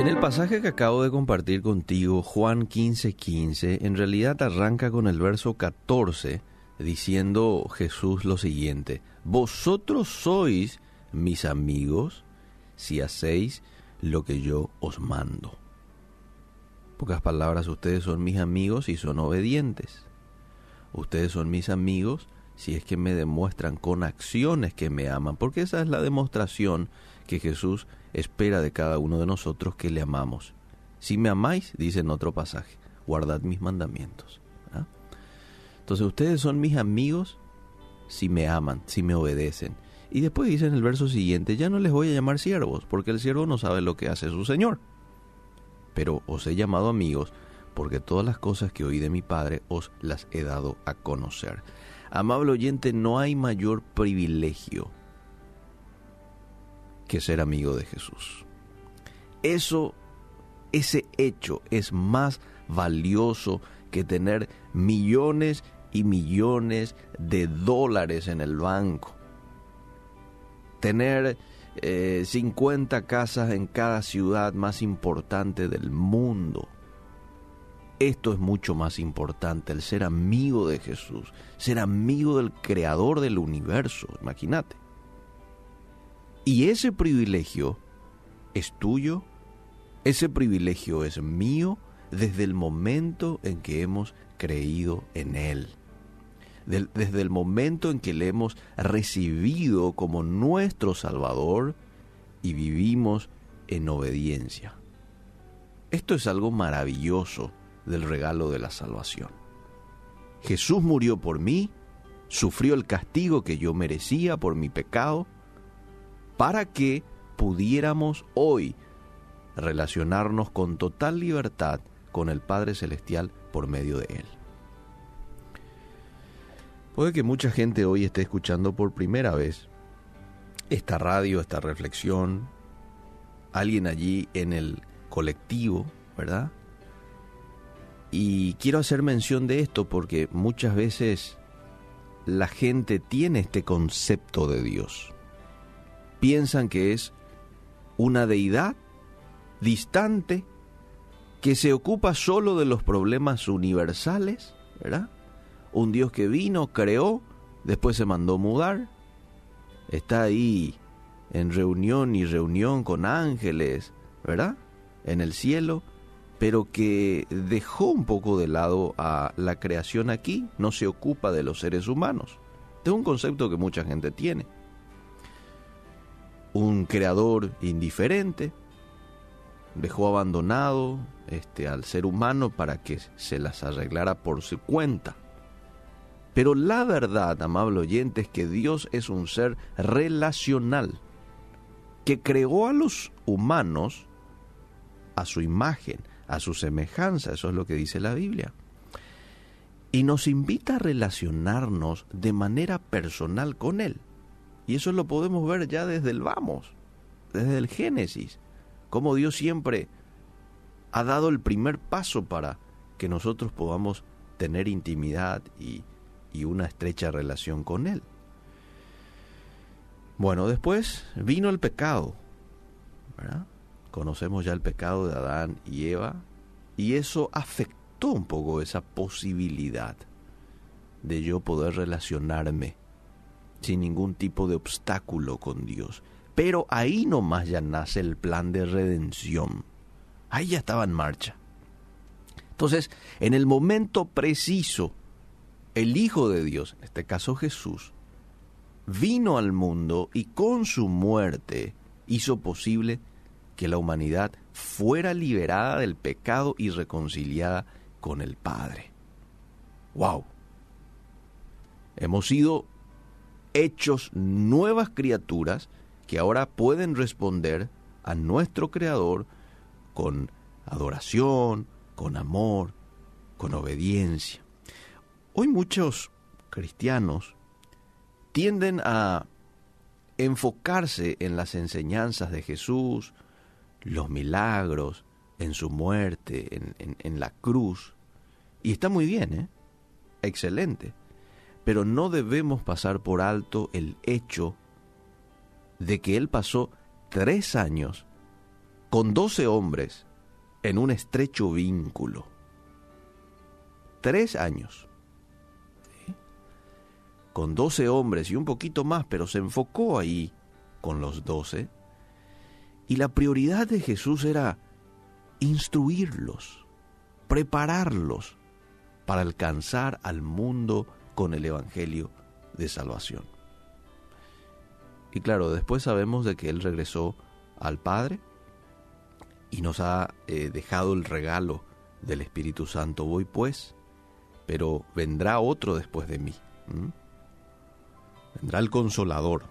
En el pasaje que acabo de compartir contigo, Juan 15:15, 15, en realidad arranca con el verso 14, diciendo Jesús lo siguiente, Vosotros sois mis amigos si hacéis lo que yo os mando. pocas palabras, ustedes son mis amigos y son obedientes. Ustedes son mis amigos si es que me demuestran con acciones que me aman, porque esa es la demostración que Jesús espera de cada uno de nosotros que le amamos. Si me amáis, dice en otro pasaje, guardad mis mandamientos. ¿ah? Entonces ustedes son mis amigos si me aman, si me obedecen. Y después dice en el verso siguiente, ya no les voy a llamar siervos, porque el siervo no sabe lo que hace su Señor. Pero os he llamado amigos, porque todas las cosas que oí de mi Padre os las he dado a conocer. Amable oyente, no hay mayor privilegio que ser amigo de Jesús. Eso, ese hecho es más valioso que tener millones y millones de dólares en el banco. Tener 50 eh, casas en cada ciudad más importante del mundo. Esto es mucho más importante, el ser amigo de Jesús, ser amigo del creador del universo, imagínate. Y ese privilegio es tuyo, ese privilegio es mío desde el momento en que hemos creído en Él. desde el momento en que le hemos recibido como nuestro Salvador y vivimos en obediencia. Esto es algo maravilloso del regalo de la salvación. Jesús murió por mí, sufrió el castigo que yo merecía por mi pecado, para que pudiéramos hoy relacionarnos con total libertad con el Padre Celestial por medio de Él. Puede que mucha gente hoy esté escuchando por primera vez esta radio, esta reflexión, alguien allí en el colectivo, ¿verdad? Y quiero hacer mención de esto porque muchas veces la gente tiene este concepto de Dios piensan que es una deidad distante que se ocupa solo de los problemas universales, ¿verdad? Un Dios que vino, creó, después se mandó mudar, está ahí en reunión y reunión con ángeles, ¿verdad? En el cielo, pero que dejó un poco de lado a la creación aquí, no se ocupa de los seres humanos. Este es un concepto que mucha gente tiene un creador indiferente, dejó abandonado este, al ser humano para que se las arreglara por su cuenta. Pero la verdad, amable oyente, es que Dios es un ser relacional, que creó a los humanos a su imagen, a su semejanza, eso es lo que dice la Biblia. Y nos invita a relacionarnos de manera personal con Él. Y eso lo podemos ver ya desde el vamos, desde el Génesis, como Dios siempre ha dado el primer paso para que nosotros podamos tener intimidad y, una estrecha relación con Él. Bueno, después vino el pecado. Conocemos ya el pecado de Adán y Eva y eso afectó un poco esa posibilidad de yo poder relacionarme sin ningún tipo de obstáculo con Dios. Pero ahí nomás ya nace el plan de redención. Ahí ya estaba en marcha. Entonces, en el momento preciso, el Hijo de Dios, en este caso Jesús, vino al mundo y con su muerte hizo posible que la humanidad fuera liberada del pecado y reconciliada con el Padre. ¡Wow! Hemos sido hechos nuevas criaturas que ahora pueden responder a nuestro Creador con adoración, con amor, con obediencia. Hoy muchos cristianos tienden a enfocarse en las enseñanzas de Jesús, los milagros, en su muerte, en, en la cruz. Y está muy bien, ¿eh? Excelente pero no debemos pasar por alto el hecho de que Él pasó tres años con doce hombres en un estrecho vínculo. Tres años. Con doce hombres y un poquito más, pero se enfocó ahí con los doce. Y la prioridad de Jesús era instruirlos, prepararlos para alcanzar al mundo con el Evangelio de salvación. Y claro, después sabemos de que Él regresó al Padre y nos ha eh, dejado el regalo del Espíritu Santo. Voy pues, pero vendrá otro después de mí. Vendrá el consolador,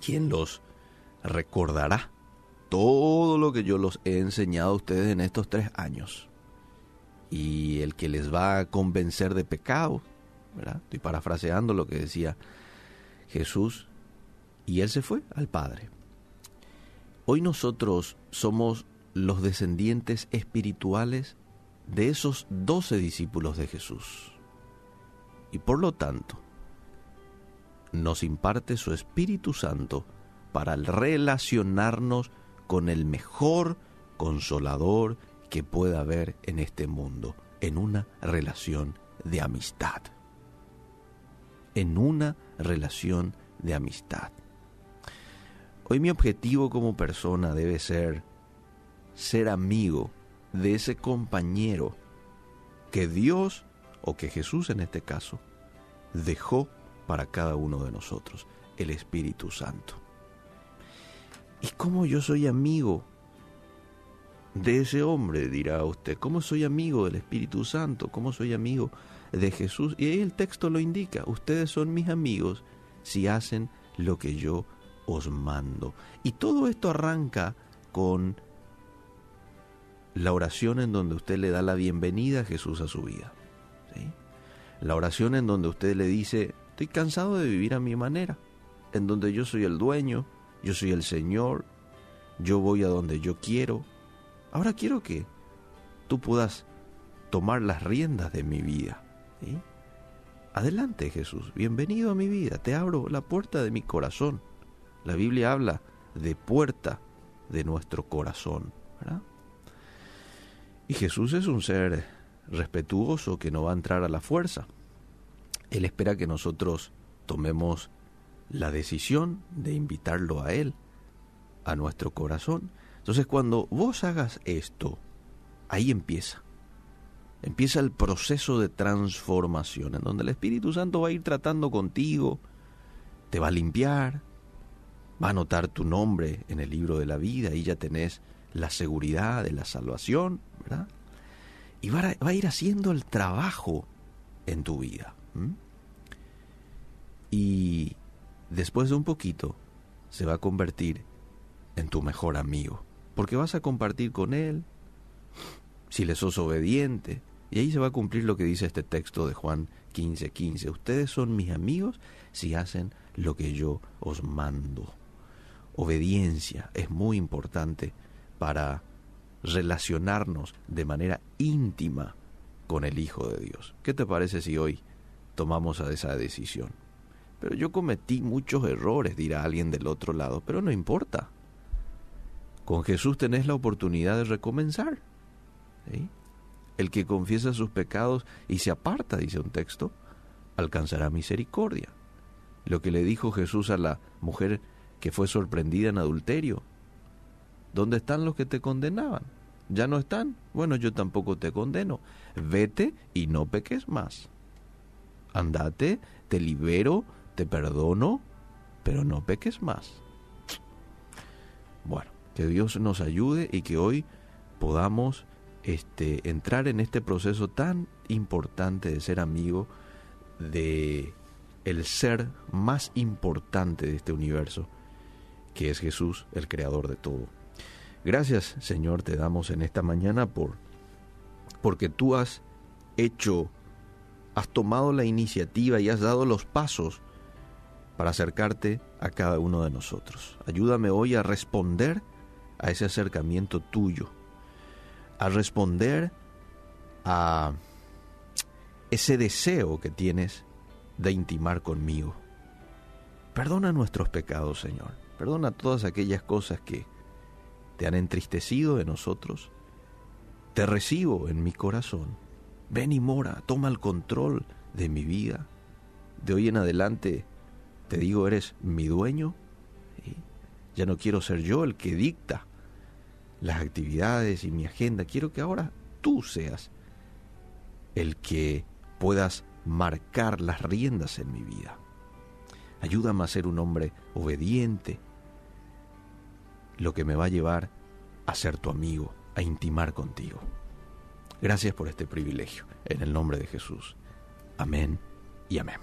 quien los recordará todo lo que yo los he enseñado a ustedes en estos tres años. Y el que les va a convencer de pecado, Estoy parafraseando lo que decía Jesús, y él se fue al Padre. Hoy nosotros somos los descendientes espirituales de esos doce discípulos de Jesús. Y por lo tanto, nos imparte su Espíritu Santo para relacionarnos con el mejor consolador que pueda haber en este mundo, en una relación de amistad. En una relación de amistad. Hoy mi objetivo como persona debe ser ser amigo de ese compañero que Dios, o que Jesús en este caso, dejó para cada uno de nosotros, el Espíritu Santo. ¿Y cómo yo soy amigo de ese hombre? Dirá usted. ¿Cómo soy amigo del Espíritu Santo? ¿Cómo soy amigo de Jesús? Y ahí el texto lo indica. Ustedes son mis amigos si hacen lo que yo os mando. Y todo esto arranca con la oración en donde usted le da la bienvenida a Jesús a su vida. La oración en donde usted le dice, estoy cansado de vivir a mi manera, en donde yo soy el dueño, yo soy el Señor, yo voy a donde yo quiero. Ahora quiero que tú puedas tomar las riendas de mi vida. Adelante Jesús, bienvenido a mi vida, te abro la puerta de mi corazón. La Biblia habla de puerta de nuestro corazón. Y Jesús es un ser respetuoso que no va a entrar a la fuerza. Él espera que nosotros tomemos la decisión de invitarlo a Él, a nuestro corazón. Entonces cuando vos hagas esto, ahí empieza. Empieza el proceso de transformación, en donde el Espíritu Santo va a ir tratando contigo, te va a limpiar, va a anotar tu nombre en el libro de la vida y ya tenés la seguridad de la salvación, ¿verdad? Y va a, ir haciendo el trabajo en tu vida. Y después de un poquito se va a convertir en tu mejor amigo, porque vas a compartir con él, si le sos obediente, y ahí se va a cumplir lo que dice este texto de Juan 15:15. 15. Ustedes son mis amigos si hacen lo que yo os mando. Obediencia es muy importante para relacionarnos de manera íntima con el Hijo de Dios. ¿Qué te parece si hoy tomamos esa decisión? Pero yo cometí muchos errores, dirá alguien del otro lado, pero no importa. Con Jesús tenés la oportunidad de recomenzar. El que confiesa sus pecados y se aparta, dice un texto, alcanzará misericordia. Lo que le dijo Jesús a la mujer que fue sorprendida en adulterio, ¿Dónde están los que te condenaban? ¿Ya no están? Bueno, yo tampoco te condeno. Vete y no peques más. Andate, te libero, te perdono, pero no peques más. Bueno, que Dios nos ayude y que hoy podamos este, entrar en este proceso tan importante de ser amigo de el ser más importante de este universo, que es Jesús, el creador de todo. Gracias, Señor, te damos en esta mañana por porque tú has hecho has tomado la iniciativa y has dado los pasos para acercarte a cada uno de nosotros. Ayúdame hoy a responder a ese acercamiento tuyo, a responder a ese deseo que tienes de intimar conmigo. Perdona nuestros pecados, Señor. Perdona todas aquellas cosas que te han entristecido de nosotros, te recibo en mi corazón. Ven y mora, toma el control de mi vida. De hoy en adelante te digo, eres mi dueño. Ya no quiero ser yo el que dicta las actividades y mi agenda. Quiero que ahora tú seas el que puedas marcar las riendas en mi vida. Ayúdame a ser un hombre obediente, lo que me va a llevar a ser tu amigo, a intimar contigo. Gracias por este privilegio. En el nombre de Jesús. Amén y amén.